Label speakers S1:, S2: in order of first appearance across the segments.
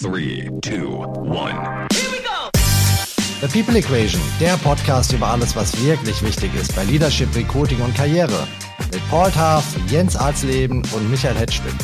S1: Three, two, one.
S2: The People Equation, der Podcast über alles, was wirklich wichtig ist bei Leadership, Recruiting und Karriere. Mit Paul Taff, Jens Arzleben und Michael Hetschwin.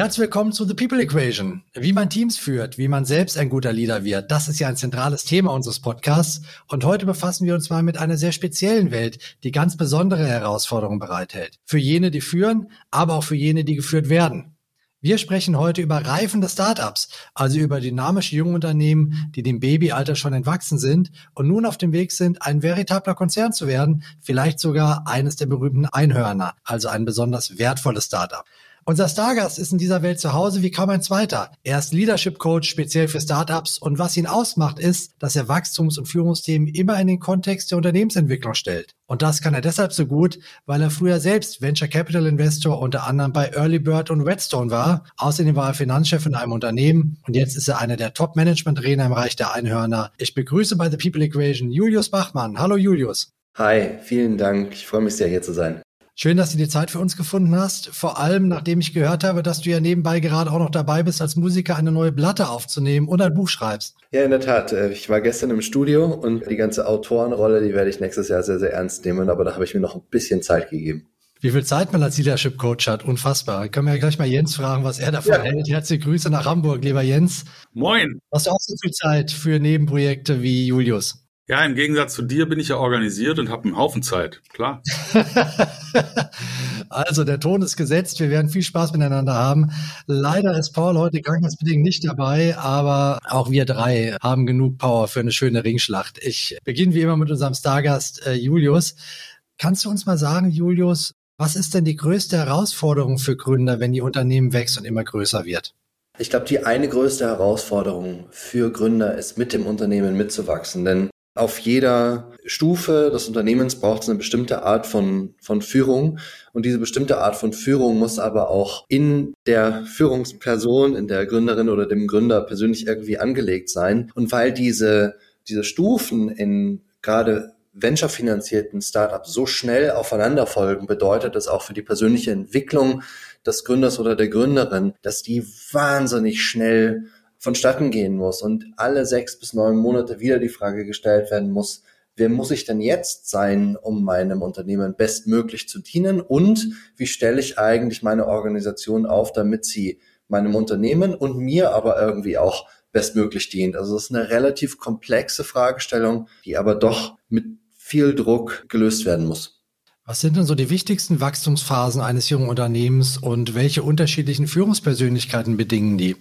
S2: Herzlich willkommen zu The People Equation. Wie man Teams führt, wie man selbst ein guter Leader wird, das ist ja ein zentrales Thema unseres Podcasts. Und heute befassen wir uns mal mit einer sehr speziellen Welt, die ganz besondere Herausforderungen bereithält. Für jene, die führen, aber auch für jene, die geführt werden. Wir sprechen heute über reifende Startups, also über dynamische junge Unternehmen, die dem Babyalter schon entwachsen sind und nun auf dem Weg sind, ein veritabler Konzern zu werden, vielleicht sogar eines der berühmten Einhörner, also ein besonders wertvolles Startup. Unser Stargast ist in dieser Welt zu Hause wie kaum ein zweiter. Er ist Leadership Coach speziell für Startups und was ihn ausmacht ist, dass er Wachstums- und Führungsthemen immer in den Kontext der Unternehmensentwicklung stellt. Und das kann er deshalb so gut, weil er früher selbst Venture Capital Investor unter anderem bei Early Bird und Redstone war. Außerdem war er Finanzchef in einem Unternehmen und jetzt ist er einer der Top-Management-Trainer im Reich der Einhörner. Ich begrüße bei The People Equation Julius Bachmann. Hallo Julius.
S3: Hi, vielen Dank. Ich freue mich sehr, hier zu sein.
S2: Schön, dass du die Zeit für uns gefunden hast. Vor allem, nachdem ich gehört habe, dass du ja nebenbei gerade auch noch dabei bist, als Musiker eine neue Platte aufzunehmen und ein Buch schreibst.
S3: Ja, in der Tat. Äh, ich war gestern im Studio und die ganze Autorenrolle, die werde ich nächstes Jahr sehr, sehr ernst nehmen. Aber da habe ich mir noch ein bisschen Zeit gegeben.
S2: Wie viel Zeit man als Leadership Coach hat, unfassbar. Können wir ja gleich mal Jens fragen, was er davon ja. hält. Herzliche Grüße nach Hamburg, lieber Jens.
S4: Moin.
S2: Hast du auch so viel Zeit für Nebenprojekte wie Julius?
S4: Ja, im Gegensatz zu dir bin ich ja organisiert und habe einen Haufen Zeit, klar.
S2: also der Ton ist gesetzt, wir werden viel Spaß miteinander haben. Leider ist Paul heute krankheitsbedingt nicht dabei, aber auch wir drei haben genug Power für eine schöne Ringschlacht. Ich beginne wie immer mit unserem Stargast äh, Julius. Kannst du uns mal sagen, Julius, was ist denn die größte Herausforderung für Gründer, wenn die Unternehmen wächst und immer größer wird?
S3: Ich glaube, die eine größte Herausforderung für Gründer ist, mit dem Unternehmen mitzuwachsen. Denn auf jeder Stufe des Unternehmens braucht es eine bestimmte Art von, von Führung. Und diese bestimmte Art von Führung muss aber auch in der Führungsperson, in der Gründerin oder dem Gründer persönlich irgendwie angelegt sein. Und weil diese, diese Stufen in gerade venture-finanzierten Startups so schnell aufeinander folgen, bedeutet es auch für die persönliche Entwicklung des Gründers oder der Gründerin, dass die wahnsinnig schnell vonstatten gehen muss und alle sechs bis neun Monate wieder die Frage gestellt werden muss, wer muss ich denn jetzt sein, um meinem Unternehmen bestmöglich zu dienen und wie stelle ich eigentlich meine Organisation auf, damit sie meinem Unternehmen und mir aber irgendwie auch bestmöglich dient. Also es ist eine relativ komplexe Fragestellung, die aber doch mit viel Druck gelöst werden muss.
S2: Was sind denn so die wichtigsten Wachstumsphasen eines jungen Unternehmens und welche unterschiedlichen Führungspersönlichkeiten bedingen die?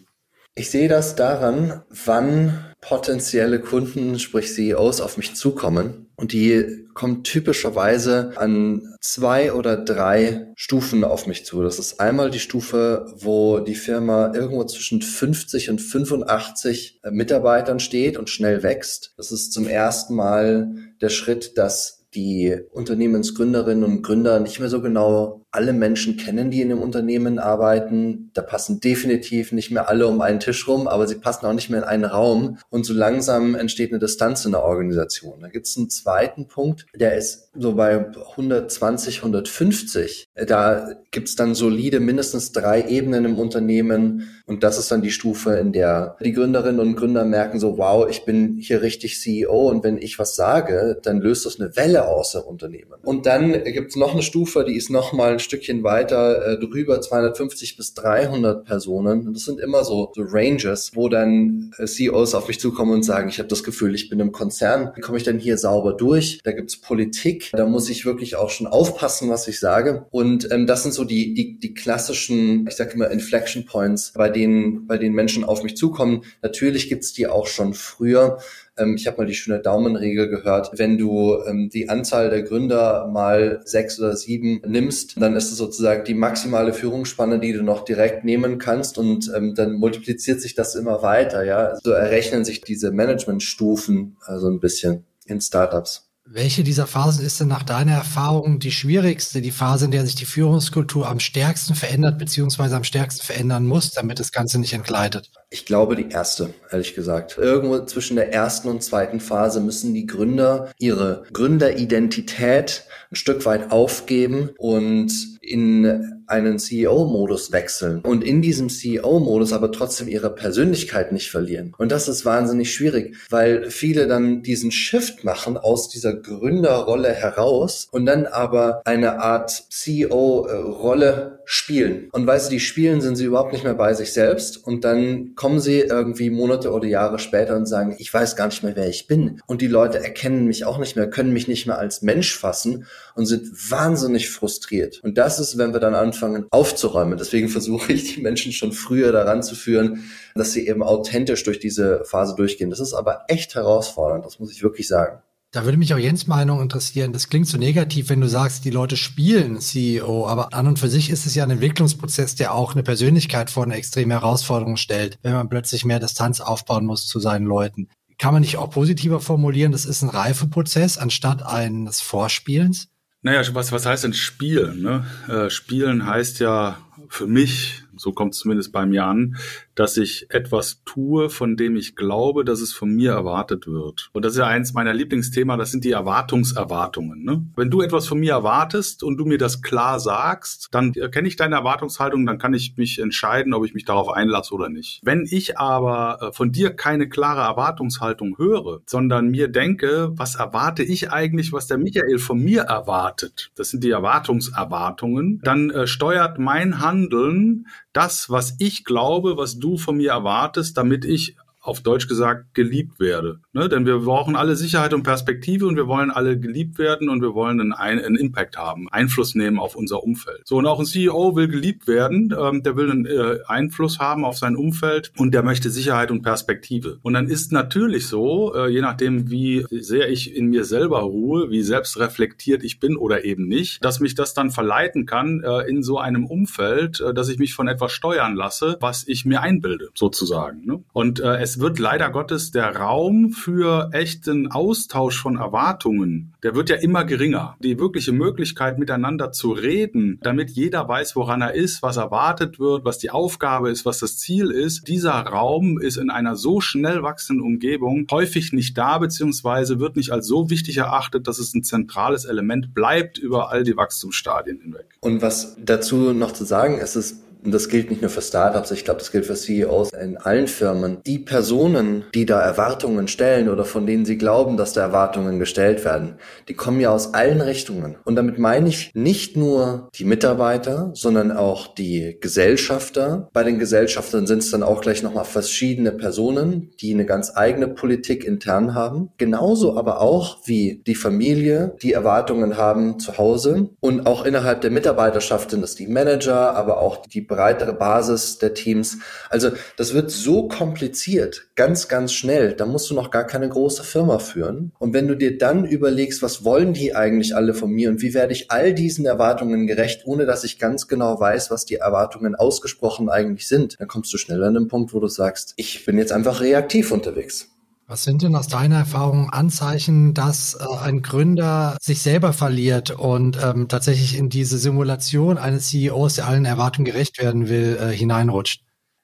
S3: Ich sehe das daran, wann potenzielle Kunden, sprich CEOs, auf mich zukommen. Und die kommen typischerweise an zwei oder drei Stufen auf mich zu. Das ist einmal die Stufe, wo die Firma irgendwo zwischen 50 und 85 Mitarbeitern steht und schnell wächst. Das ist zum ersten Mal der Schritt, dass die Unternehmensgründerinnen und Gründer nicht mehr so genau alle Menschen kennen, die in einem Unternehmen arbeiten. Da passen definitiv nicht mehr alle um einen Tisch rum, aber sie passen auch nicht mehr in einen Raum. Und so langsam entsteht eine Distanz in der Organisation. Da gibt es einen zweiten Punkt, der ist so bei 120, 150. Da gibt es dann solide mindestens drei Ebenen im Unternehmen. Und das ist dann die Stufe, in der die Gründerinnen und Gründer merken so, wow, ich bin hier richtig CEO und wenn ich was sage, dann löst das eine Welle aus im Unternehmen. Und dann gibt es noch eine Stufe, die ist noch mal ein Stückchen weiter äh, drüber, 250 bis 300 Personen. Das sind immer so, so Ranges, wo dann äh, CEOs auf mich zukommen und sagen, ich habe das Gefühl, ich bin im Konzern. Wie komme ich denn hier sauber durch? Da gibt's Politik. Da muss ich wirklich auch schon aufpassen, was ich sage. Und ähm, das sind so die, die, die klassischen, ich sage immer Inflection Points, bei denen, bei denen Menschen auf mich zukommen. Natürlich gibt's die auch schon früher. Ähm, ich habe mal die schöne Daumenregel gehört. Wenn du ähm, die Anzahl der Gründer mal sechs oder sieben nimmst, dann ist es sozusagen die maximale Führungsspanne, die du noch direkt nehmen kannst und ähm, dann multipliziert sich das immer weiter. Ja, so errechnen sich diese Managementstufen also ein bisschen in Startups.
S2: Welche dieser Phasen ist denn nach deiner Erfahrung die schwierigste, die Phase, in der sich die Führungskultur am stärksten verändert, beziehungsweise am stärksten verändern muss, damit das Ganze nicht entgleitet?
S3: Ich glaube die erste, ehrlich gesagt. Irgendwo zwischen der ersten und zweiten Phase müssen die Gründer ihre Gründeridentität ein Stück weit aufgeben und in einen CEO-Modus wechseln und in diesem CEO-Modus aber trotzdem ihre Persönlichkeit nicht verlieren. Und das ist wahnsinnig schwierig, weil viele dann diesen Shift machen aus dieser Gründerrolle heraus und dann aber eine Art CEO-Rolle spielen. Und weil sie die spielen, sind sie überhaupt nicht mehr bei sich selbst und dann kommen sie irgendwie Monate oder Jahre später und sagen, ich weiß gar nicht mehr, wer ich bin. Und die Leute erkennen mich auch nicht mehr, können mich nicht mehr als Mensch fassen und sind wahnsinnig frustriert. Und das ist, wenn wir dann anfangen aufzuräumen. Deswegen versuche ich die Menschen schon früher daran zu führen, dass sie eben authentisch durch diese Phase durchgehen. Das ist aber echt herausfordernd, das muss ich wirklich sagen.
S2: Da würde mich auch Jens Meinung interessieren. Das klingt so negativ, wenn du sagst, die Leute spielen CEO, aber an und für sich ist es ja ein Entwicklungsprozess, der auch eine Persönlichkeit vor eine extreme Herausforderung stellt, wenn man plötzlich mehr Distanz aufbauen muss zu seinen Leuten. Kann man nicht auch positiver formulieren, das ist ein Reifeprozess anstatt eines Vorspielens?
S4: Naja, was, was heißt denn Spielen? Ne? Äh, Spielen heißt ja für mich, so kommt es zumindest bei mir an, dass ich etwas tue, von dem ich glaube, dass es von mir erwartet wird. Und das ist ja eins meiner Lieblingsthema, das sind die Erwartungserwartungen. Ne? Wenn du etwas von mir erwartest und du mir das klar sagst, dann kenne ich deine Erwartungshaltung, dann kann ich mich entscheiden, ob ich mich darauf einlasse oder nicht. Wenn ich aber äh, von dir keine klare Erwartungshaltung höre, sondern mir denke, was erwarte ich eigentlich, was der Michael von mir erwartet, das sind die Erwartungserwartungen, dann äh, steuert mein Handeln das, was ich glaube, was du von mir erwartest, damit ich auf Deutsch gesagt geliebt werde. Ne? Denn wir brauchen alle Sicherheit und Perspektive und wir wollen alle geliebt werden und wir wollen einen, einen Impact haben, Einfluss nehmen auf unser Umfeld. So und auch ein CEO will geliebt werden, ähm, der will einen äh, Einfluss haben auf sein Umfeld und der möchte Sicherheit und Perspektive. Und dann ist natürlich so, äh, je nachdem wie sehr ich in mir selber ruhe, wie selbstreflektiert ich bin oder eben nicht, dass mich das dann verleiten kann äh, in so einem Umfeld, äh, dass ich mich von etwas steuern lasse, was ich mir einbilde sozusagen. Ne? Und äh, es wird leider Gottes der Raum für echten Austausch von Erwartungen, der wird ja immer geringer. Die wirkliche Möglichkeit, miteinander zu reden, damit jeder weiß, woran er ist, was erwartet wird, was die Aufgabe ist, was das Ziel ist, dieser Raum ist in einer so schnell wachsenden Umgebung häufig nicht da, beziehungsweise wird nicht als so wichtig erachtet, dass es ein zentrales Element bleibt über all die Wachstumsstadien hinweg.
S3: Und was dazu noch zu sagen ist, ist, und das gilt nicht nur für Startups, ich glaube, das gilt für CEOs in allen Firmen, die Personen, die da Erwartungen stellen oder von denen sie glauben, dass da Erwartungen gestellt werden, die kommen ja aus allen Richtungen. Und damit meine ich nicht nur die Mitarbeiter, sondern auch die Gesellschafter. Bei den Gesellschaftern sind es dann auch gleich nochmal verschiedene Personen, die eine ganz eigene Politik intern haben. Genauso aber auch wie die Familie, die Erwartungen haben zu Hause und auch innerhalb der Mitarbeiterschaft sind es die Manager, aber auch die breitere Basis der Teams. Also das wird so kompliziert, ganz, ganz schnell. Da musst du noch gar keine große Firma führen. Und wenn du dir dann überlegst, was wollen die eigentlich alle von mir und wie werde ich all diesen Erwartungen gerecht, ohne dass ich ganz genau weiß, was die Erwartungen ausgesprochen eigentlich sind, dann kommst du schnell an den Punkt, wo du sagst, ich bin jetzt einfach reaktiv unterwegs.
S2: Was sind denn aus deiner Erfahrung Anzeichen, dass äh, ein Gründer sich selber verliert und ähm, tatsächlich in diese Simulation eines CEOs, der allen Erwartungen gerecht werden will, äh, hineinrutscht?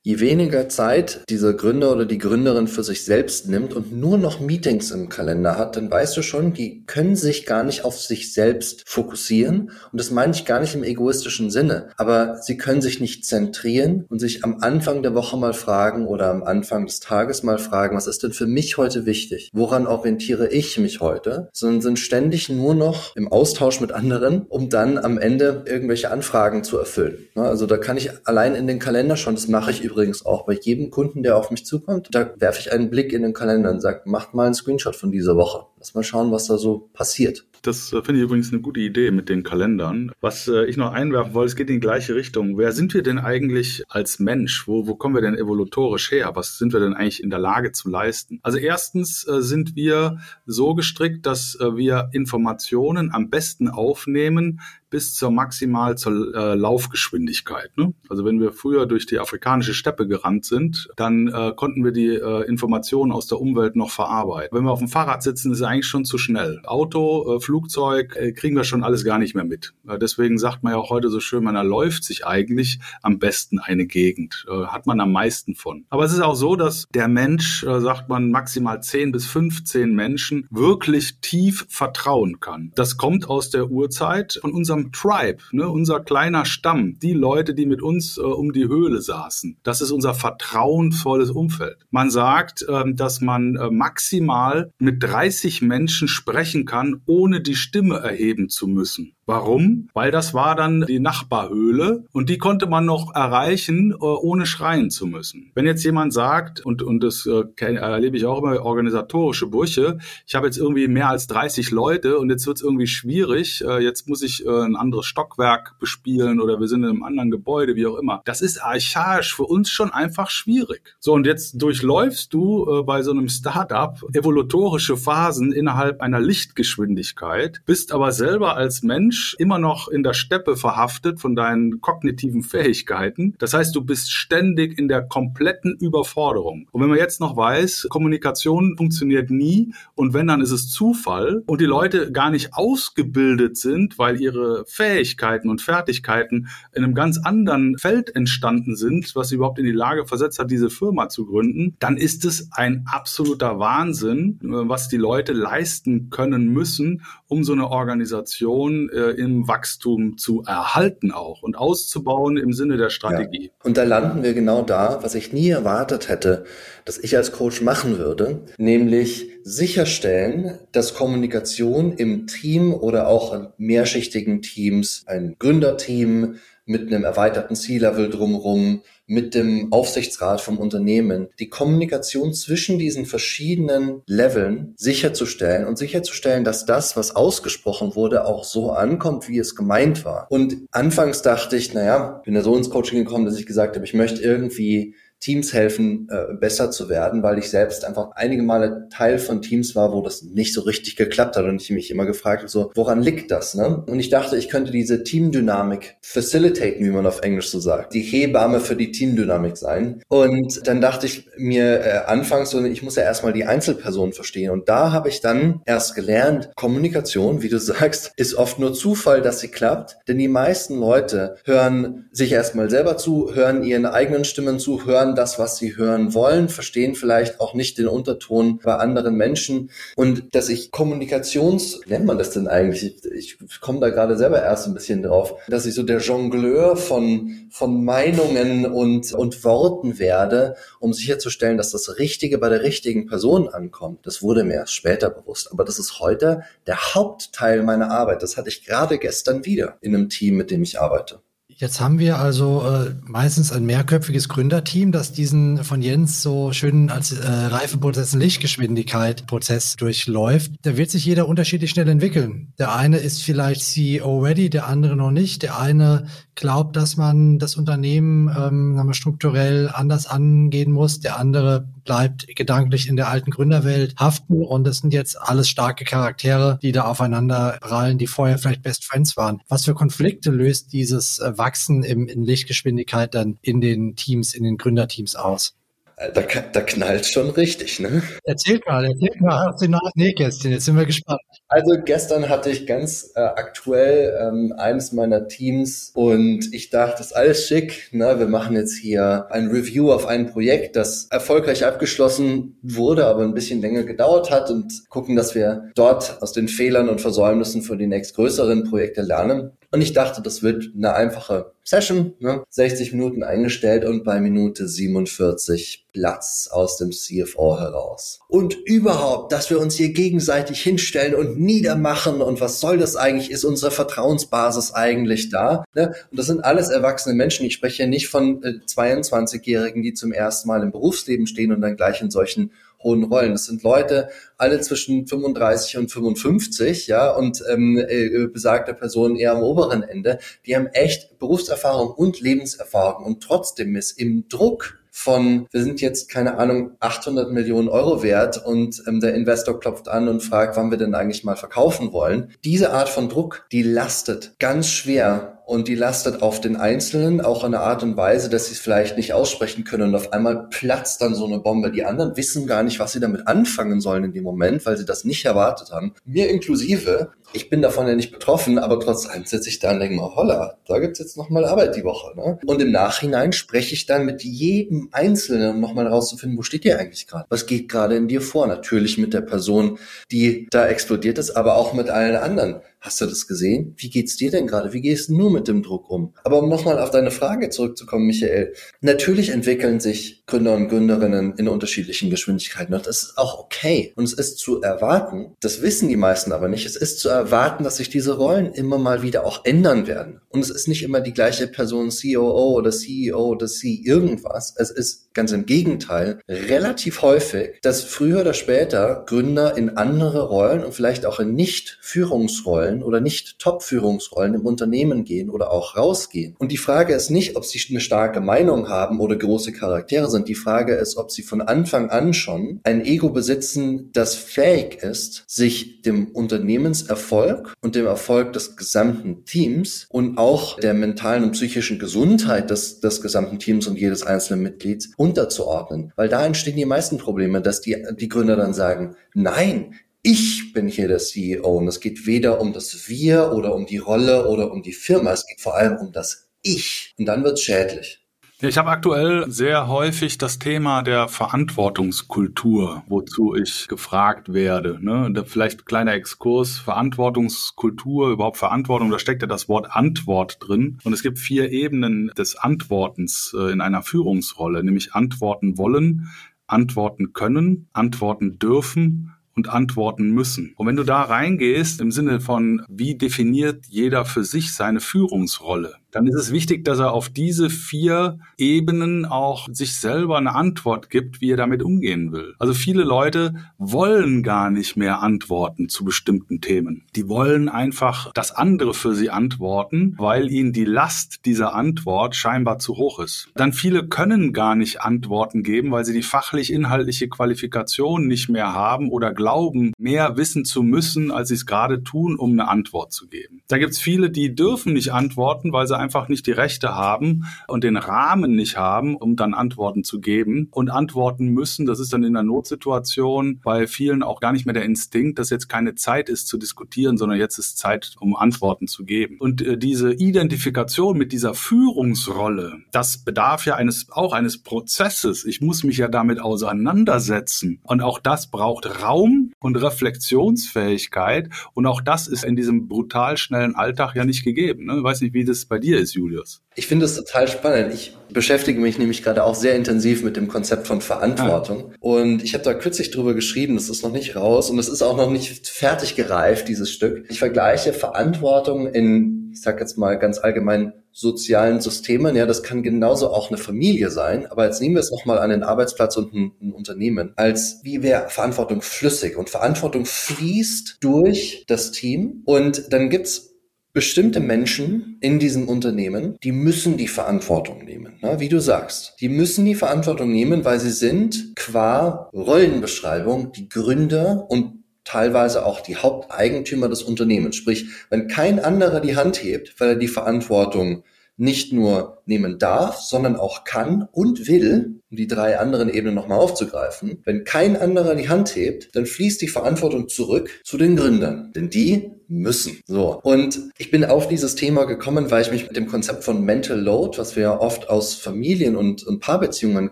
S3: Je weniger Zeit dieser Gründer oder die Gründerin für sich selbst nimmt und nur noch Meetings im Kalender hat, dann weißt du schon, die können sich gar nicht auf sich selbst fokussieren. Und das meine ich gar nicht im egoistischen Sinne. Aber sie können sich nicht zentrieren und sich am Anfang der Woche mal fragen oder am Anfang des Tages mal fragen, was ist denn für mich heute wichtig? Woran orientiere ich mich heute? Sondern sind ständig nur noch im Austausch mit anderen, um dann am Ende irgendwelche Anfragen zu erfüllen. Also da kann ich allein in den Kalender schon, das mache ich übrigens übrigens auch bei jedem Kunden, der auf mich zukommt. Da werfe ich einen Blick in den Kalender und sage, macht mal einen Screenshot von dieser Woche. Lass mal schauen, was da so passiert.
S4: Das äh, finde ich übrigens eine gute Idee mit den Kalendern. Was äh, ich noch einwerfen wollte, es geht in die gleiche Richtung. Wer sind wir denn eigentlich als Mensch? Wo, wo kommen wir denn evolutorisch her? Was sind wir denn eigentlich in der Lage zu leisten? Also erstens äh, sind wir so gestrickt, dass äh, wir Informationen am besten aufnehmen, bis zur maximal zur äh, Laufgeschwindigkeit. Ne? Also wenn wir früher durch die afrikanische Steppe gerannt sind, dann äh, konnten wir die äh, Informationen aus der Umwelt noch verarbeiten. Wenn wir auf dem Fahrrad sitzen, ist es eigentlich schon zu schnell. Auto, äh, Flugzeug, äh, kriegen wir schon alles gar nicht mehr mit. Äh, deswegen sagt man ja auch heute so schön, man erläuft sich eigentlich am besten eine Gegend. Hat man am meisten von. Aber es ist auch so, dass der Mensch, sagt man, maximal 10 bis 15 Menschen wirklich tief vertrauen kann. Das kommt aus der Urzeit von unserem Tribe, ne, unser kleiner Stamm, die Leute, die mit uns äh, um die Höhle saßen. Das ist unser vertrauensvolles Umfeld. Man sagt, äh, dass man äh, maximal mit 30 Menschen sprechen kann, ohne die Stimme erheben zu müssen. Warum? Weil das war dann die Nachbarhöhle und die konnte man noch erreichen, äh, ohne schreien zu müssen. Wenn jetzt jemand sagt, und, und das äh, erlebe ich auch immer, organisatorische Brüche, ich habe jetzt irgendwie mehr als 30 Leute und jetzt wird es irgendwie schwierig, äh, jetzt muss ich ein anderes Stockwerk bespielen oder wir sind in einem anderen Gebäude, wie auch immer. Das ist archaisch für uns schon einfach schwierig. So, und jetzt durchläufst du bei so einem Startup evolutorische Phasen innerhalb einer Lichtgeschwindigkeit, bist aber selber als Mensch Mensch immer noch in der Steppe verhaftet von deinen kognitiven Fähigkeiten. Das heißt, du bist ständig in der kompletten Überforderung. Und wenn man jetzt noch weiß, Kommunikation funktioniert nie und wenn, dann ist es Zufall und die Leute gar nicht ausgebildet sind, weil ihre Fähigkeiten und Fertigkeiten in einem ganz anderen Feld entstanden sind, was sie überhaupt in die Lage versetzt hat, diese Firma zu gründen, dann ist es ein absoluter Wahnsinn, was die Leute leisten können müssen, um so eine Organisation äh, im Wachstum zu erhalten auch und auszubauen im Sinne der Strategie.
S3: Ja. Und da landen wir genau da, was ich nie erwartet hätte, dass ich als Coach machen würde, nämlich sicherstellen, dass Kommunikation im Team oder auch in mehrschichtigen Teams, ein Gründerteam mit einem erweiterten C-Level drumherum, mit dem Aufsichtsrat vom Unternehmen, die Kommunikation zwischen diesen verschiedenen Leveln sicherzustellen und sicherzustellen, dass das, was ausgesprochen wurde, auch so ankommt, wie es gemeint war. Und anfangs dachte ich, naja, bin ja so ins Coaching gekommen, dass ich gesagt habe, ich möchte irgendwie Teams helfen, äh, besser zu werden, weil ich selbst einfach einige Male Teil von Teams war, wo das nicht so richtig geklappt hat und ich mich immer gefragt habe, so, woran liegt das? Ne? Und ich dachte, ich könnte diese Teamdynamik facilitaten, wie man auf Englisch so sagt, die Hebamme für die Teamdynamik sein. Und dann dachte ich mir äh, anfangs so, ich muss ja erstmal die Einzelperson verstehen. Und da habe ich dann erst gelernt, Kommunikation, wie du sagst, ist oft nur Zufall, dass sie klappt, denn die meisten Leute hören sich erstmal selber zu, hören ihren eigenen Stimmen zu, hören hören das, was sie hören wollen, verstehen vielleicht auch nicht den Unterton bei anderen Menschen und dass ich Kommunikations, nennt man das denn eigentlich? Ich, ich komme da gerade selber erst ein bisschen drauf, dass ich so der Jongleur von, von Meinungen und, und Worten werde, um sicherzustellen, dass das Richtige bei der richtigen Person ankommt. Das wurde mir erst später bewusst, aber das ist heute der Hauptteil meiner Arbeit. Das hatte ich gerade gestern wieder in einem Team, mit dem ich arbeite.
S2: Jetzt haben wir also äh, meistens ein mehrköpfiges Gründerteam, das diesen von Jens so schön als äh, Reifeprozess in Lichtgeschwindigkeit Prozess durchläuft. Da wird sich jeder unterschiedlich schnell entwickeln. Der eine ist vielleicht CEO ready, der andere noch nicht. Der eine glaubt, dass man das Unternehmen ähm, strukturell anders angehen muss. Der andere bleibt gedanklich in der alten Gründerwelt haften und das sind jetzt alles starke Charaktere, die da aufeinander prallen, die vorher vielleicht Best Friends waren. Was für Konflikte löst dieses äh, Wachsen im, in Lichtgeschwindigkeit dann in den Teams, in den Gründerteams aus?
S3: Da, da knallt schon richtig, ne?
S2: Erzählt mal, erzählt mal aus den Nähkästchen, jetzt sind wir gespannt.
S3: Also gestern hatte ich ganz äh, aktuell ähm, eines meiner Teams und ich dachte, das ist alles schick, ne? wir machen jetzt hier ein Review auf ein Projekt, das erfolgreich abgeschlossen wurde, aber ein bisschen länger gedauert hat und gucken, dass wir dort aus den Fehlern und Versäumnissen für die nächstgrößeren Projekte lernen. Und ich dachte, das wird eine einfache Session, ne? 60 Minuten eingestellt und bei Minute 47 Platz aus dem CFO heraus. Und überhaupt, dass wir uns hier gegenseitig hinstellen und niedermachen und was soll das eigentlich? Ist unsere Vertrauensbasis eigentlich da? Ne? Und das sind alles erwachsene Menschen. Ich spreche hier nicht von äh, 22-Jährigen, die zum ersten Mal im Berufsleben stehen und dann gleich in solchen hohen Rollen. Das sind Leute, alle zwischen 35 und 55, ja, und ähm, äh, besagte Personen eher am oberen Ende, die haben echt Berufserfahrung und Lebenserfahrung und trotzdem ist im Druck von, wir sind jetzt, keine Ahnung, 800 Millionen Euro wert und ähm, der Investor klopft an und fragt, wann wir denn eigentlich mal verkaufen wollen. Diese Art von Druck, die lastet ganz schwer und die lastet auf den Einzelnen auch in einer Art und Weise, dass sie es vielleicht nicht aussprechen können und auf einmal platzt dann so eine Bombe. Die anderen wissen gar nicht, was sie damit anfangen sollen in dem Moment, weil sie das nicht erwartet haben. Mir inklusive, ich bin davon ja nicht betroffen, aber trotzdem sitze ich da und denke mal, holla, da gibt's jetzt nochmal Arbeit die Woche. Ne? Und im Nachhinein spreche ich dann mit jedem Einzelnen, um nochmal rauszufinden, wo steht ihr eigentlich gerade? Was geht gerade in dir vor? Natürlich mit der Person, die da explodiert ist, aber auch mit allen anderen. Hast du das gesehen? Wie geht's dir denn gerade? Wie gehst du nur mit dem Druck um? Aber um nochmal auf deine Frage zurückzukommen, Michael. Natürlich entwickeln sich Gründer und Gründerinnen in unterschiedlichen Geschwindigkeiten und das ist auch okay. Und es ist zu erwarten, das wissen die meisten aber nicht, es ist zu erwarten, dass sich diese Rollen immer mal wieder auch ändern werden. Und es ist nicht immer die gleiche Person COO oder CEO oder C irgendwas. Es ist ganz im Gegenteil relativ häufig, dass früher oder später Gründer in andere Rollen und vielleicht auch in Nicht-Führungsrollen Führungsrollen oder nicht Top-Führungsrollen im Unternehmen gehen oder auch rausgehen. Und die Frage ist nicht, ob sie eine starke Meinung haben oder große Charaktere sind. Die Frage ist, ob sie von Anfang an schon ein Ego besitzen, das fähig ist, sich dem Unternehmenserfolg und dem Erfolg des gesamten Teams und auch der mentalen und psychischen Gesundheit des, des gesamten Teams und jedes einzelnen Mitglieds unterzuordnen. Weil da entstehen die meisten Probleme, dass die, die Gründer dann sagen, nein, ich bin hier der CEO und es geht weder um das Wir oder um die Rolle oder um die Firma, es geht vor allem um das Ich und dann wird es schädlich.
S4: Ich habe aktuell sehr häufig das Thema der Verantwortungskultur, wozu ich gefragt werde. Ne? Vielleicht kleiner Exkurs, Verantwortungskultur, überhaupt Verantwortung, da steckt ja das Wort Antwort drin. Und es gibt vier Ebenen des Antwortens äh, in einer Führungsrolle, nämlich antworten wollen, antworten können, antworten dürfen und antworten müssen. Und wenn du da reingehst im Sinne von, wie definiert jeder für sich seine Führungsrolle, dann ist es wichtig, dass er auf diese vier Ebenen auch sich selber eine Antwort gibt, wie er damit umgehen will. Also viele Leute wollen gar nicht mehr antworten zu bestimmten Themen. Die wollen einfach, dass andere für sie antworten, weil ihnen die Last dieser Antwort scheinbar zu hoch ist. Dann viele können gar nicht Antworten geben, weil sie die fachlich-inhaltliche Qualifikation nicht mehr haben oder glauben, mehr wissen zu müssen, als sie es gerade tun, um eine Antwort zu geben. Da gibt es viele, die dürfen nicht antworten, weil sie einfach nicht die Rechte haben und den Rahmen nicht haben, um dann Antworten zu geben und antworten müssen. Das ist dann in einer Notsituation bei vielen auch gar nicht mehr der Instinkt, dass jetzt keine Zeit ist zu diskutieren, sondern jetzt ist Zeit, um Antworten zu geben. Und äh, diese Identifikation mit dieser Führungsrolle, das bedarf ja eines, auch eines Prozesses. Ich muss mich ja damit auseinandersetzen. Und auch das braucht Raum und Reflexionsfähigkeit. Und auch das ist in diesem brutal schnellen Alltag ja nicht gegeben. Ne? Ich weiß nicht, wie das bei dir dir ist, Julius?
S3: Ich finde es total spannend. Ich beschäftige mich nämlich gerade auch sehr intensiv mit dem Konzept von Verantwortung. Ah. Und ich habe da kürzlich drüber geschrieben, das ist noch nicht raus und es ist auch noch nicht fertig gereift, dieses Stück. Ich vergleiche Verantwortung in, ich sag jetzt mal ganz allgemein, sozialen Systemen. Ja, das kann genauso auch eine Familie sein. Aber jetzt nehmen wir es nochmal an den Arbeitsplatz und ein, ein Unternehmen. Als wie wäre Verantwortung flüssig? Und Verantwortung fließt durch das Team. Und dann gibt's bestimmte Menschen in diesem Unternehmen, die müssen die Verantwortung nehmen, ne? wie du sagst. Die müssen die Verantwortung nehmen, weil sie sind qua Rollenbeschreibung die Gründer und teilweise auch die Haupteigentümer des Unternehmens. Sprich, wenn kein anderer die Hand hebt, weil er die Verantwortung nicht nur nehmen darf, sondern auch kann und will, um die drei anderen Ebenen nochmal aufzugreifen. Wenn kein anderer die Hand hebt, dann fließt die Verantwortung zurück zu den Gründern. Denn die müssen. So. Und ich bin auf dieses Thema gekommen, weil ich mich mit dem Konzept von Mental Load, was wir ja oft aus Familien und, und Paarbeziehungen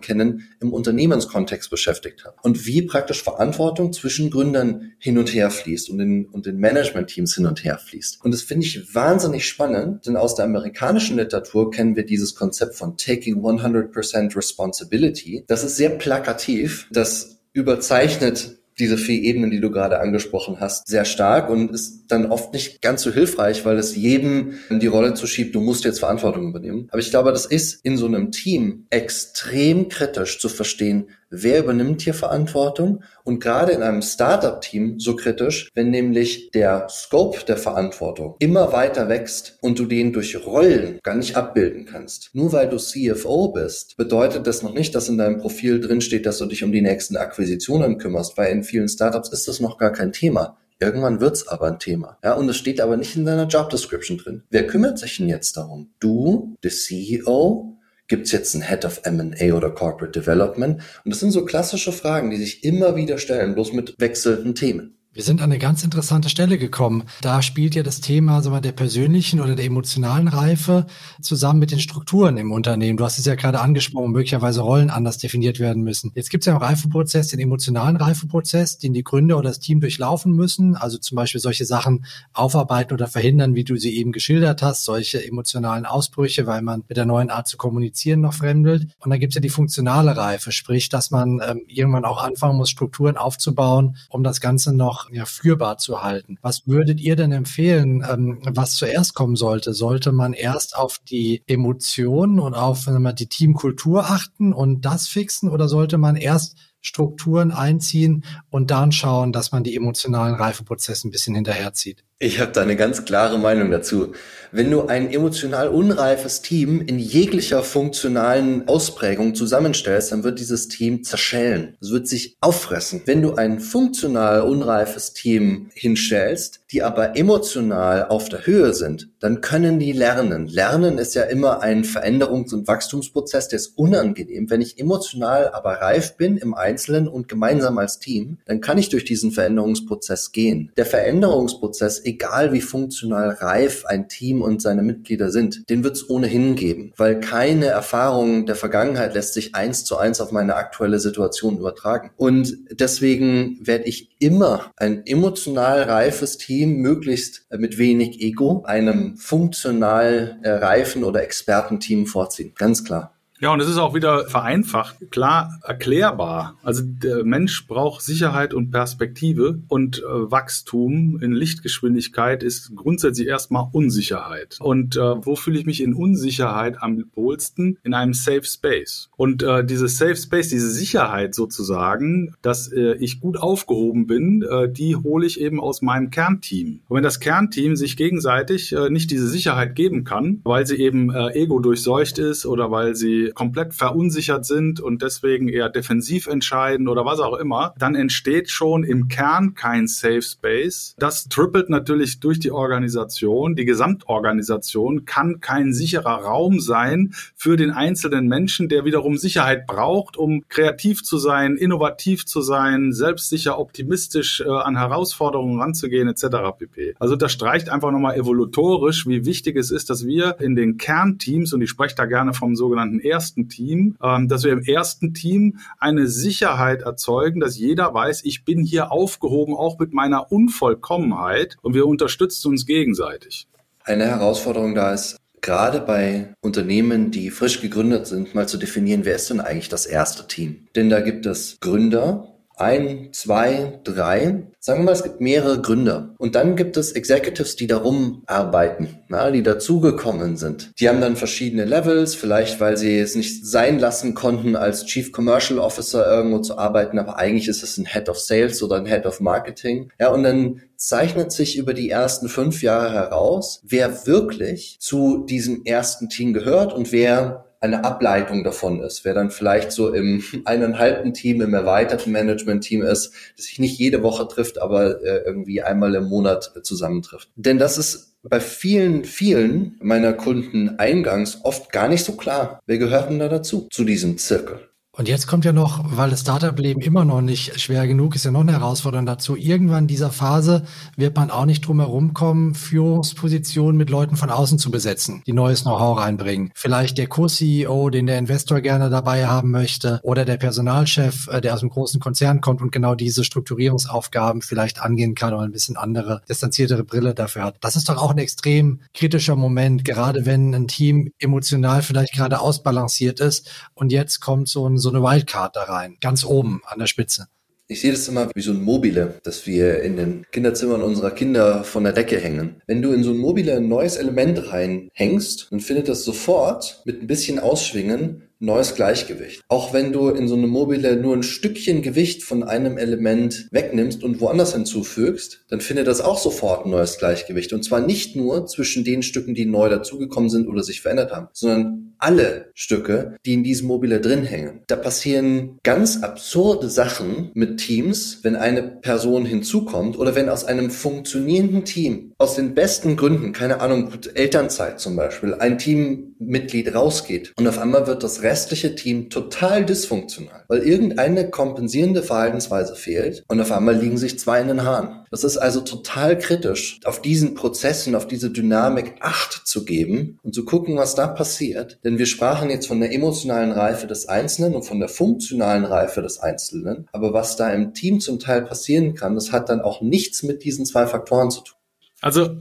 S3: kennen, im Unternehmenskontext beschäftigt habe. Und wie praktisch Verantwortung zwischen Gründern hin und her fließt und den, und den Management-Teams hin und her fließt. Und das finde ich wahnsinnig spannend, denn aus der amerikanischen Literatur kennen wir dieses Konzept von Taking 100% Responsibility. Das ist sehr plakativ. Das überzeichnet diese vier Ebenen, die du gerade angesprochen hast, sehr stark und ist dann oft nicht ganz so hilfreich, weil es jedem die Rolle zuschiebt, du musst jetzt Verantwortung übernehmen. Aber ich glaube, das ist in so einem Team extrem kritisch zu verstehen, wer übernimmt hier Verantwortung und gerade in einem Startup-Team so kritisch, wenn nämlich der Scope der Verantwortung immer weiter wächst und du den durch Rollen gar nicht abbilden kannst. Nur weil du CFO bist, bedeutet das noch nicht, dass in deinem Profil drinsteht, dass du dich um die nächsten Akquisitionen kümmerst, weil in vielen Startups ist das noch gar kein Thema. Irgendwann wird's aber ein Thema. Ja, und es steht aber nicht in deiner Job Description drin. Wer kümmert sich denn jetzt darum? Du, der CEO, Gibt es jetzt einen Head of M&A oder Corporate Development? Und das sind so klassische Fragen, die sich immer wieder stellen, bloß mit wechselnden Themen.
S2: Wir sind an eine ganz interessante Stelle gekommen. Da spielt ja das Thema sagen der persönlichen oder der emotionalen Reife zusammen mit den Strukturen im Unternehmen. Du hast es ja gerade angesprochen, möglicherweise Rollen anders definiert werden müssen. Jetzt gibt es ja einen Reifeprozess, den emotionalen Reifeprozess, den die Gründer oder das Team durchlaufen müssen. Also zum Beispiel solche Sachen aufarbeiten oder verhindern, wie du sie eben geschildert hast, solche emotionalen Ausbrüche, weil man mit der neuen Art zu kommunizieren noch fremdelt. Und dann gibt es ja die funktionale Reife, sprich, dass man ähm, irgendwann auch anfangen muss, Strukturen aufzubauen, um das Ganze noch ja, führbar zu halten. Was würdet ihr denn empfehlen, ähm, was zuerst kommen sollte? Sollte man erst auf die Emotionen und auf mal, die Teamkultur achten und das fixen oder sollte man erst Strukturen einziehen und dann schauen, dass man die emotionalen Reifeprozesse ein bisschen hinterherzieht?
S3: Ich habe da eine ganz klare Meinung dazu. Wenn du ein emotional unreifes Team in jeglicher funktionalen Ausprägung zusammenstellst, dann wird dieses Team zerschellen. Es wird sich auffressen. Wenn du ein funktional unreifes Team hinstellst, die aber emotional auf der Höhe sind, dann können die lernen. Lernen ist ja immer ein Veränderungs- und Wachstumsprozess, der ist unangenehm. Wenn ich emotional aber reif bin im Einzelnen und gemeinsam als Team, dann kann ich durch diesen Veränderungsprozess gehen. Der Veränderungsprozess egal wie funktional reif ein Team und seine Mitglieder sind, den wird es ohnehin geben, weil keine Erfahrung der Vergangenheit lässt sich eins zu eins auf meine aktuelle Situation übertragen. Und deswegen werde ich immer ein emotional reifes Team, möglichst mit wenig Ego, einem funktional reifen oder Expertenteam vorziehen. Ganz klar.
S4: Ja, und es ist auch wieder vereinfacht, klar erklärbar. Also der Mensch braucht Sicherheit und Perspektive und äh, Wachstum in Lichtgeschwindigkeit ist grundsätzlich erstmal Unsicherheit. Und äh, wo fühle ich mich in Unsicherheit am wohlsten? In einem Safe Space. Und äh, dieses Safe Space, diese Sicherheit sozusagen, dass äh, ich gut aufgehoben bin, äh, die hole ich eben aus meinem Kernteam. Und wenn das Kernteam sich gegenseitig äh, nicht diese Sicherheit geben kann, weil sie eben äh, ego durchseucht ist oder weil sie komplett verunsichert sind und deswegen eher defensiv entscheiden oder was auch immer, dann entsteht schon im Kern kein Safe Space. Das trippelt natürlich durch die Organisation. Die Gesamtorganisation kann kein sicherer Raum sein für den einzelnen Menschen, der wiederum Sicherheit braucht, um kreativ zu sein, innovativ zu sein, selbstsicher, optimistisch äh, an Herausforderungen ranzugehen etc. pp. Also das streicht einfach nochmal evolutorisch, wie wichtig es ist, dass wir in den Kernteams, und ich spreche da gerne vom sogenannten ersten Team, ähm, dass wir im ersten Team eine Sicherheit erzeugen, dass jeder weiß, ich bin hier aufgehoben, auch mit meiner Unvollkommenheit und wir unterstützen uns gegenseitig.
S3: Eine Herausforderung da ist, gerade bei Unternehmen, die frisch gegründet sind, mal zu definieren, wer ist denn eigentlich das erste Team? Denn da gibt es Gründer, ein, zwei, drei. Sagen wir mal, es gibt mehrere Gründer. Und dann gibt es Executives, die darum arbeiten, na, die dazugekommen sind. Die haben dann verschiedene Levels, vielleicht weil sie es nicht sein lassen konnten, als Chief Commercial Officer irgendwo zu arbeiten, aber eigentlich ist es ein Head of Sales oder ein Head of Marketing. Ja, und dann zeichnet sich über die ersten fünf Jahre heraus, wer wirklich zu diesem ersten Team gehört und wer eine Ableitung davon ist. Wer dann vielleicht so im eineinhalbten Team, im erweiterten Management-Team ist, das sich nicht jede Woche trifft, aber äh, irgendwie einmal im Monat zusammentrifft. Denn das ist bei vielen, vielen meiner Kunden eingangs oft gar nicht so klar. Wer gehört denn da dazu, zu diesem Zirkel?
S2: Und jetzt kommt ja noch, weil das Startup-Leben immer noch nicht schwer genug ist, ja noch eine Herausforderung dazu. Irgendwann in dieser Phase wird man auch nicht drum herum kommen, Führungspositionen mit Leuten von außen zu besetzen, die neues Know-how reinbringen. Vielleicht der Co-CEO, den der Investor gerne dabei haben möchte, oder der Personalchef, äh, der aus einem großen Konzern kommt und genau diese Strukturierungsaufgaben vielleicht angehen kann oder ein bisschen andere, distanziertere Brille dafür hat. Das ist doch auch ein extrem kritischer Moment, gerade wenn ein Team emotional vielleicht gerade ausbalanciert ist und jetzt kommt so ein so eine Wildcard da rein, ganz oben an der Spitze.
S3: Ich sehe das immer wie so ein Mobile, das wir in den Kinderzimmern unserer Kinder von der Decke hängen. Wenn du in so ein Mobile ein neues Element reinhängst, dann findet das sofort mit ein bisschen Ausschwingen neues Gleichgewicht. Auch wenn du in so eine Mobile nur ein Stückchen Gewicht von einem Element wegnimmst und woanders hinzufügst, dann findet das auch sofort ein neues Gleichgewicht. Und zwar nicht nur zwischen den Stücken, die neu dazugekommen sind oder sich verändert haben, sondern alle Stücke, die in diesem Mobile drin hängen. Da passieren ganz absurde Sachen mit Teams, wenn eine Person hinzukommt oder wenn aus einem funktionierenden Team, aus den besten Gründen, keine Ahnung, Elternzeit zum Beispiel, ein Teammitglied rausgeht und auf einmal wird das restliche Team total dysfunktional, weil irgendeine kompensierende Verhaltensweise fehlt und auf einmal liegen sich zwei in den Haaren. Das ist also total kritisch, auf diesen Prozessen, auf diese Dynamik Acht zu geben und zu gucken, was da passiert. Denn wir sprachen jetzt von der emotionalen Reife des Einzelnen und von der funktionalen Reife des Einzelnen. Aber was da im Team zum Teil passieren kann, das hat dann auch nichts mit diesen zwei Faktoren zu tun.
S4: Also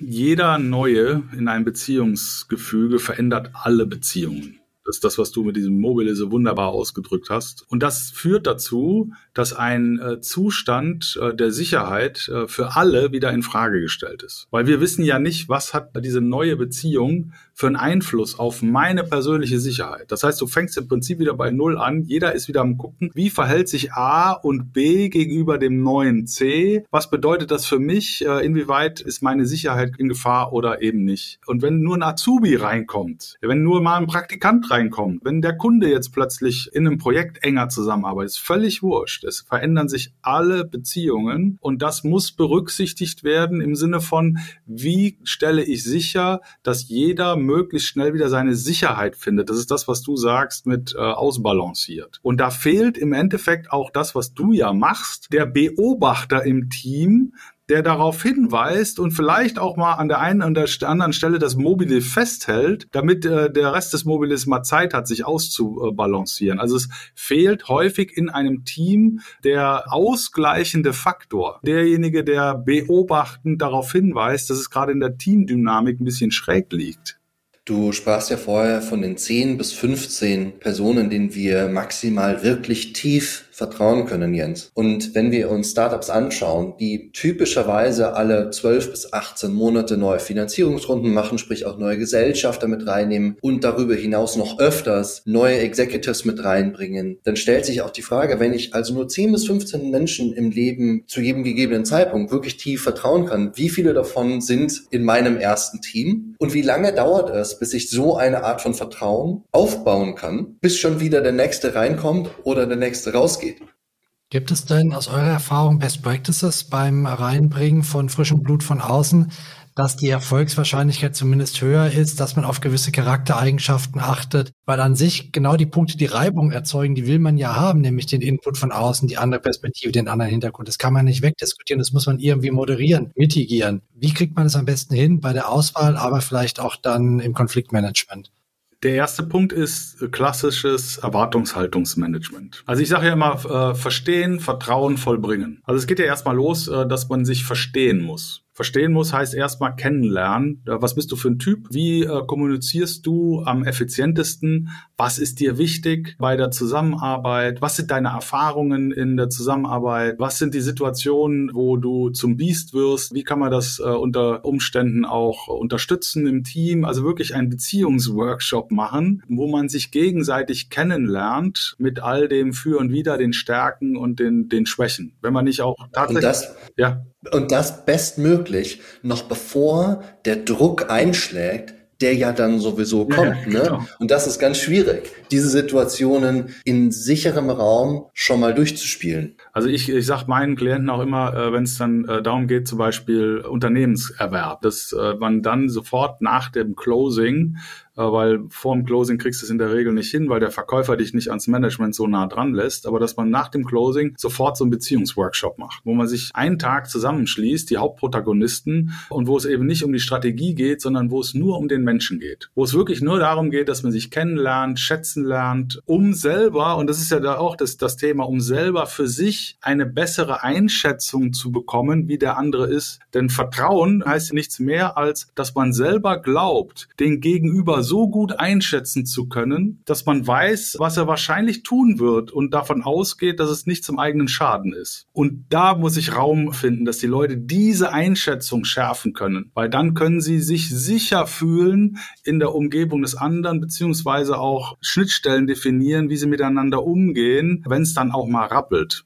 S4: jeder Neue in einem Beziehungsgefüge verändert alle Beziehungen. Das ist das, was du mit diesem Mobile so wunderbar ausgedrückt hast. Und das führt dazu, dass ein äh, Zustand äh, der Sicherheit äh, für alle wieder in Frage gestellt ist. Weil wir wissen ja nicht, was hat diese neue Beziehung für einen Einfluss auf meine persönliche Sicherheit. Das heißt, du fängst im Prinzip wieder bei Null an. Jeder ist wieder am gucken, wie verhält sich A und B gegenüber dem neuen C? Was bedeutet das für mich? Äh, inwieweit ist meine Sicherheit in Gefahr oder eben nicht? Und wenn nur ein Azubi reinkommt, wenn nur mal ein Praktikant reinkommt, wenn der Kunde jetzt plötzlich in einem Projekt enger zusammenarbeitet, ist völlig wurscht. Es verändern sich alle Beziehungen und das muss berücksichtigt werden im Sinne von, wie stelle ich sicher, dass jeder möglichst schnell wieder seine Sicherheit findet. Das ist das, was du sagst mit äh, ausbalanciert. Und da fehlt im Endeffekt auch das, was du ja machst, der Beobachter im Team, der darauf hinweist und vielleicht auch mal an der einen und der anderen Stelle das Mobile festhält, damit äh, der Rest des Mobiles mal Zeit hat, sich auszubalancieren. Also es fehlt häufig in einem Team der ausgleichende Faktor, derjenige, der beobachtend darauf hinweist, dass es gerade in der Teamdynamik ein bisschen schräg liegt.
S3: Du sprachst ja vorher von den 10 bis 15 Personen, denen wir maximal wirklich tief vertrauen können, Jens. Und wenn wir uns Startups anschauen, die typischerweise alle 12 bis 18 Monate neue Finanzierungsrunden machen, sprich auch neue Gesellschafter mit reinnehmen und darüber hinaus noch öfters neue Executives mit reinbringen, dann stellt sich auch die Frage, wenn ich also nur 10 bis 15 Menschen im Leben zu jedem gegebenen Zeitpunkt wirklich tief vertrauen kann, wie viele davon sind in meinem ersten Team und wie lange dauert es, bis ich so eine Art von Vertrauen aufbauen kann, bis schon wieder der nächste reinkommt oder der nächste rausgeht?
S2: Gibt es denn aus eurer Erfahrung Best Practices beim Reinbringen von frischem Blut von außen, dass die Erfolgswahrscheinlichkeit zumindest höher ist, dass man auf gewisse Charaktereigenschaften achtet, weil an sich genau die Punkte, die Reibung erzeugen, die will man ja haben, nämlich den Input von außen, die andere Perspektive, den anderen Hintergrund. Das kann man nicht wegdiskutieren, das muss man irgendwie moderieren, mitigieren. Wie kriegt man es am besten hin bei der Auswahl, aber vielleicht auch dann im Konfliktmanagement?
S4: Der erste Punkt ist klassisches Erwartungshaltungsmanagement. Also ich sage ja immer, äh, verstehen, Vertrauen, vollbringen. Also es geht ja erstmal los, äh, dass man sich verstehen muss verstehen muss, heißt erstmal kennenlernen. Was bist du für ein Typ? Wie äh, kommunizierst du am effizientesten? Was ist dir wichtig bei der Zusammenarbeit? Was sind deine Erfahrungen in der Zusammenarbeit? Was sind die Situationen, wo du zum Biest wirst? Wie kann man das äh, unter Umständen auch unterstützen im Team? Also wirklich einen Beziehungsworkshop machen, wo man sich gegenseitig kennenlernt mit all dem Für und Wider, den Stärken und den, den Schwächen. Wenn man nicht auch tatsächlich.
S3: Und das, ja. Und das bestmöglich, noch bevor der Druck einschlägt, der ja dann sowieso kommt. Ja, ne? Genau. Und das ist ganz schwierig, diese Situationen in sicherem Raum schon mal durchzuspielen.
S4: Also ich, ich sage meinen Klienten auch immer, äh, wenn es dann äh, darum geht, zum Beispiel Unternehmenserwerb, dass äh, man dann sofort nach dem Closing weil vor dem Closing kriegst du es in der Regel nicht hin, weil der Verkäufer dich nicht ans Management so nah dran lässt, aber dass man nach dem Closing sofort so einen Beziehungsworkshop macht, wo man sich einen Tag zusammenschließt, die Hauptprotagonisten, und wo es eben nicht um die Strategie geht, sondern wo es nur um den Menschen geht. Wo es wirklich nur darum geht, dass man sich kennenlernt, schätzen lernt, um selber, und das ist ja da auch das, das Thema, um selber für sich eine bessere Einschätzung zu bekommen, wie der andere ist. Denn Vertrauen heißt nichts mehr als, dass man selber glaubt, den Gegenüber So gut einschätzen zu können, dass man weiß, was er wahrscheinlich tun wird und davon ausgeht, dass es nicht zum eigenen Schaden ist. Und da muss ich Raum finden, dass die Leute diese Einschätzung schärfen können, weil dann können sie sich sicher fühlen in der Umgebung des anderen, beziehungsweise auch Schnittstellen definieren, wie sie miteinander umgehen, wenn es dann auch mal rappelt.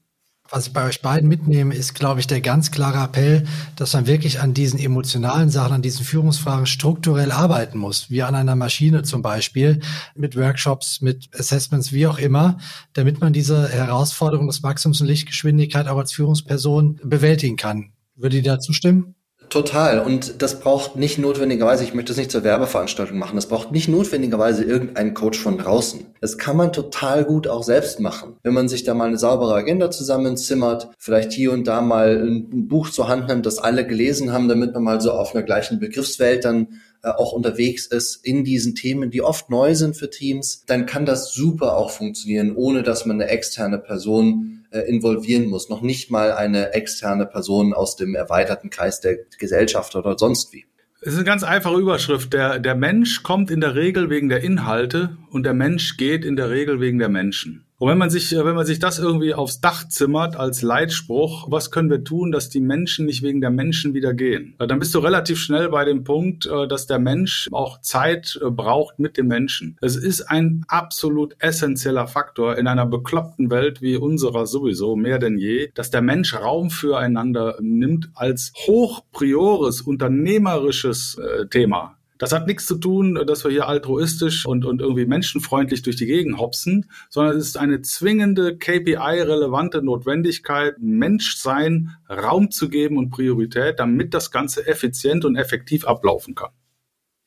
S2: Was ich bei euch beiden mitnehme, ist, glaube ich, der ganz klare Appell, dass man wirklich an diesen emotionalen Sachen, an diesen Führungsfragen strukturell arbeiten muss, wie an einer Maschine zum Beispiel, mit Workshops, mit Assessments, wie auch immer, damit man diese Herausforderung des Wachstums und Lichtgeschwindigkeit auch als Führungsperson bewältigen kann. Würde ihr da zustimmen?
S3: Total. Und das braucht nicht notwendigerweise, ich möchte es nicht zur Werbeveranstaltung machen, das braucht nicht notwendigerweise irgendeinen Coach von draußen. Das kann man total gut auch selbst machen. Wenn man sich da mal eine saubere Agenda zusammenzimmert, vielleicht hier und da mal ein Buch zur Hand nimmt, das alle gelesen haben, damit man mal so auf einer gleichen Begriffswelt dann auch unterwegs ist in diesen Themen, die oft neu sind für Teams, dann kann das super auch funktionieren, ohne dass man eine externe Person äh, involvieren muss. Noch nicht mal eine externe Person aus dem erweiterten Kreis der Gesellschaft oder sonst wie.
S4: Es ist eine ganz einfache Überschrift. Der, der Mensch kommt in der Regel wegen der Inhalte und der Mensch geht in der Regel wegen der Menschen. Und wenn man sich, äh, wenn man sich das irgendwie aufs Dach zimmert als Leitspruch, was können wir tun, dass die Menschen nicht wegen der Menschen wieder gehen? Dann bist du relativ schnell bei dem Punkt, äh, dass der Mensch auch Zeit äh, braucht mit dem Menschen. Es ist ein absolut essentieller Faktor in einer bekloppten Welt wie unserer sowieso mehr denn je, dass der Mensch Raum füreinander nimmt als hochpriores unternehmerisches Thema. Das hat nichts zu tun, dass wir hier altruistisch und, und irgendwie menschenfreundlich durch die Gegend hopsen, sondern es ist eine zwingende KPI-relevante Notwendigkeit, Menschsein Raum zu geben und Priorität, damit das Ganze effizient und effektiv ablaufen kann.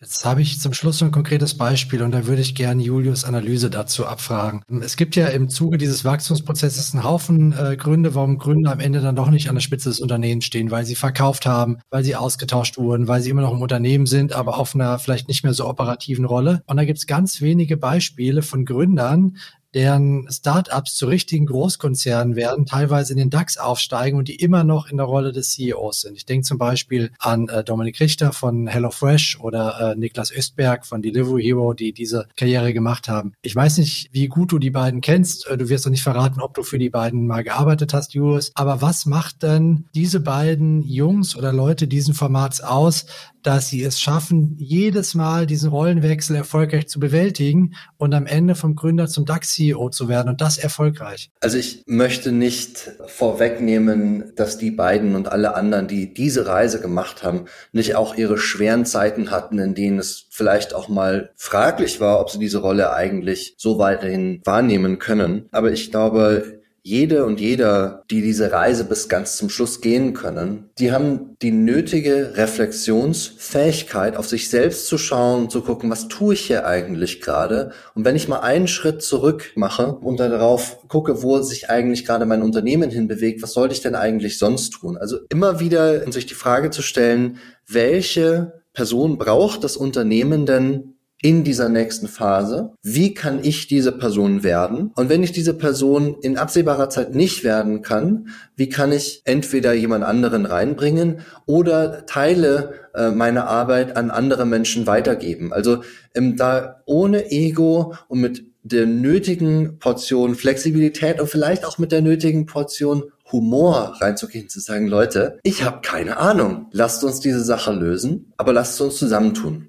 S2: Jetzt habe ich zum Schluss ein konkretes Beispiel und da würde ich gerne Julius Analyse dazu abfragen. Es gibt ja im Zuge dieses Wachstumsprozesses einen Haufen äh, Gründe, warum Gründer am Ende dann doch nicht an der Spitze des Unternehmens stehen, weil sie verkauft haben, weil sie ausgetauscht wurden, weil sie immer noch im Unternehmen sind, aber auf einer vielleicht nicht mehr so operativen Rolle. Und da gibt es ganz wenige Beispiele von Gründern, deren Startups zu richtigen Großkonzernen werden, teilweise in den DAX aufsteigen und die immer noch in der Rolle des CEOs sind. Ich denke zum Beispiel an äh, Dominik Richter von HelloFresh oder äh, Niklas Östberg von Delivery Hero, die diese Karriere gemacht haben. Ich weiß nicht, wie gut du die beiden kennst. Äh, du wirst doch nicht verraten, ob du für die beiden mal gearbeitet hast, Julius. Aber was macht denn diese beiden Jungs oder Leute diesen Formats aus, dass sie es schaffen, jedes Mal diesen Rollenwechsel erfolgreich zu bewältigen und am Ende vom Gründer zum DAX-CEO zu werden und das erfolgreich.
S3: Also ich möchte nicht vorwegnehmen, dass die beiden und alle anderen, die diese Reise gemacht haben, nicht auch ihre schweren Zeiten hatten, in denen es vielleicht auch mal fraglich war, ob sie diese Rolle eigentlich so weiterhin wahrnehmen können. Aber ich glaube, jede und jeder, die diese Reise bis ganz zum Schluss gehen können, die haben die nötige Reflexionsfähigkeit, auf sich selbst zu schauen und zu gucken, was tue ich hier eigentlich gerade? Und wenn ich mal einen Schritt zurück mache und darauf gucke, wo sich eigentlich gerade mein Unternehmen hinbewegt, was sollte ich denn eigentlich sonst tun? Also immer wieder sich die Frage zu stellen, welche Person braucht das Unternehmen denn in dieser nächsten Phase. Wie kann ich diese Person werden? Und wenn ich diese Person in absehbarer Zeit nicht werden kann, wie kann ich entweder jemand anderen reinbringen oder Teile äh, meiner Arbeit an andere Menschen weitergeben? Also ähm, da ohne Ego und mit der nötigen Portion Flexibilität und vielleicht auch mit der nötigen Portion Humor reinzugehen, zu sagen, Leute, ich habe keine Ahnung, lasst uns diese Sache lösen, aber lasst uns zusammentun.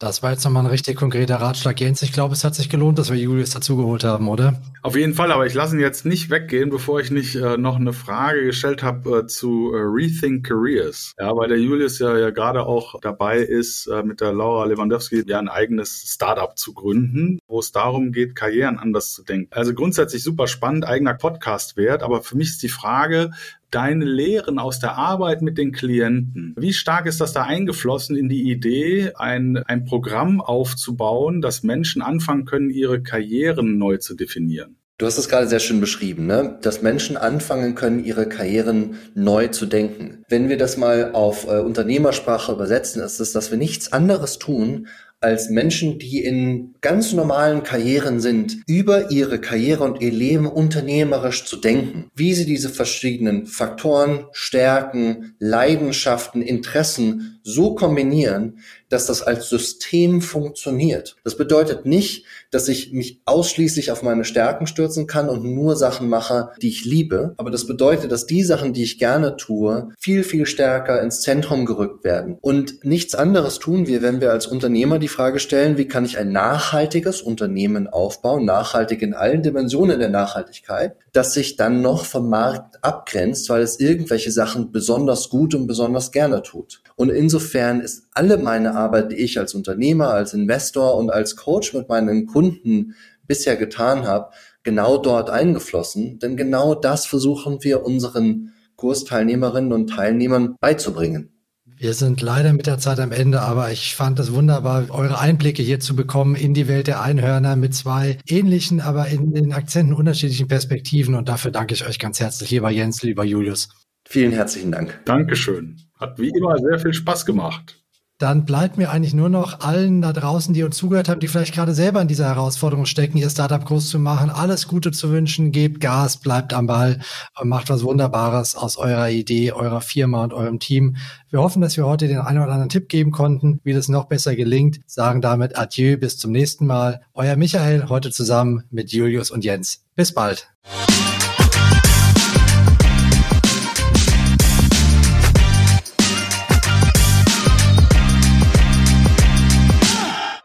S2: Das war jetzt nochmal ein richtig konkreter Ratschlag, Jens. Ich glaube, es hat sich gelohnt, dass wir Julius dazugeholt haben, oder?
S4: Auf jeden Fall, aber ich lasse ihn jetzt nicht weggehen, bevor ich nicht äh, noch eine Frage gestellt habe äh, zu äh, Rethink Careers. Ja, weil der Julius ja, ja gerade auch dabei ist, äh, mit der Laura Lewandowski ja ein eigenes Startup zu gründen, wo es darum geht, Karrieren anders zu denken. Also grundsätzlich super spannend, eigener Podcast wert, aber für mich ist die Frage, deine Lehren aus der Arbeit mit den Klienten, wie stark ist das da eingeflossen in die Idee, ein, ein Programm aufzubauen, dass Menschen anfangen können, ihre Karrieren neu zu definieren?
S3: Du hast es gerade sehr schön beschrieben, ne? dass Menschen anfangen können, ihre Karrieren neu zu denken. Wenn wir das mal auf äh, Unternehmersprache übersetzen, ist es, dass wir nichts anderes tun, als Menschen, die in ganz normalen Karrieren sind, über ihre Karriere und ihr Leben unternehmerisch zu denken. Wie sie diese verschiedenen Faktoren, Stärken, Leidenschaften, Interessen so kombinieren, dass das als System funktioniert. Das bedeutet nicht, dass ich mich ausschließlich auf meine Stärken stürzen kann und nur Sachen mache, die ich liebe. Aber das bedeutet, dass die Sachen, die ich gerne tue, viel, viel stärker ins Zentrum gerückt werden. Und nichts anderes tun wir, wenn wir als Unternehmer die Frage stellen, wie kann ich ein nachhaltiges Unternehmen aufbauen, nachhaltig in allen Dimensionen der Nachhaltigkeit, das sich dann noch vom Markt abgrenzt, weil es irgendwelche Sachen besonders gut und besonders gerne tut. Und insofern ist alle meine Arbeit, die ich als Unternehmer, als Investor und als Coach mit meinen Kunden bisher getan habe, genau dort eingeflossen. Denn genau das versuchen wir unseren Kursteilnehmerinnen und Teilnehmern beizubringen.
S2: Wir sind leider mit der Zeit am Ende, aber ich fand es wunderbar, eure Einblicke hier zu bekommen in die Welt der Einhörner mit zwei ähnlichen, aber in den Akzenten unterschiedlichen Perspektiven. Und dafür danke ich euch ganz herzlich, lieber Jens, lieber Julius.
S3: Vielen herzlichen Dank.
S4: Dankeschön. Hat wie immer sehr viel Spaß gemacht
S2: dann bleibt mir eigentlich nur noch allen da draußen, die uns zugehört haben, die vielleicht gerade selber in dieser Herausforderung stecken, ihr Startup groß zu machen, alles Gute zu wünschen, gebt Gas, bleibt am Ball und macht was Wunderbares aus eurer Idee, eurer Firma und eurem Team. Wir hoffen, dass wir heute den einen oder anderen Tipp geben konnten, wie das noch besser gelingt. Sagen damit Adieu, bis zum nächsten Mal. Euer Michael, heute zusammen mit Julius und Jens. Bis bald.